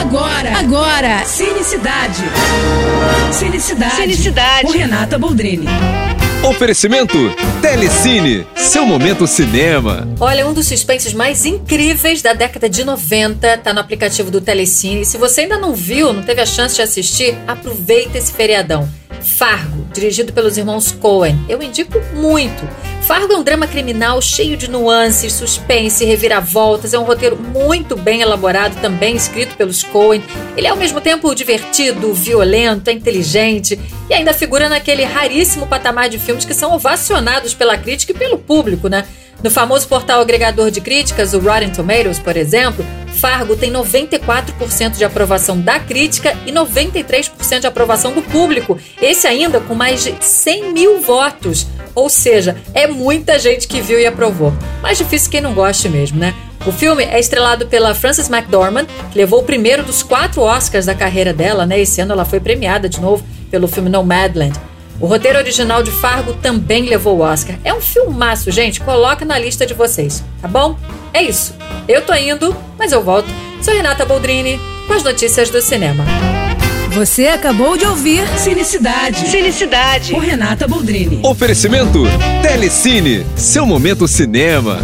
Agora, agora, Cinecidade. Cinecidade. Cinecidade. Com Renata Boldrini. Oferecimento Telecine, seu momento cinema. Olha, um dos suspenses mais incríveis da década de 90 tá no aplicativo do Telecine. Se você ainda não viu, não teve a chance de assistir, aproveita esse feriadão. Fargo, dirigido pelos irmãos Coen. Eu indico muito. Fargo é um drama criminal cheio de nuances, suspense, reviravoltas. É um roteiro muito bem elaborado, também escrito pelos Coen. Ele é ao mesmo tempo divertido, violento, é inteligente e ainda figura naquele raríssimo patamar de filmes que são ovacionados pela crítica e pelo público, né? No famoso portal agregador de críticas, o Rotten Tomatoes, por exemplo, Fargo tem 94% de aprovação da crítica e 93% de aprovação do público. Esse ainda com mais de 100 mil votos. Ou seja, é muita gente que viu e aprovou. Mais difícil quem não goste mesmo, né? O filme é estrelado pela Frances McDormand, que levou o primeiro dos quatro Oscars da carreira dela, né? Esse ano ela foi premiada de novo pelo filme Nomadland. O roteiro original de Fargo também levou o Oscar. É um filmaço, gente. Coloca na lista de vocês, tá bom? É isso. Eu tô indo, mas eu volto. Sou Renata Boldrini com as notícias do cinema. Você acabou de ouvir Cinecidade. Cinecidade. Com Renata Boldrini. Oferecimento Telecine, seu momento cinema.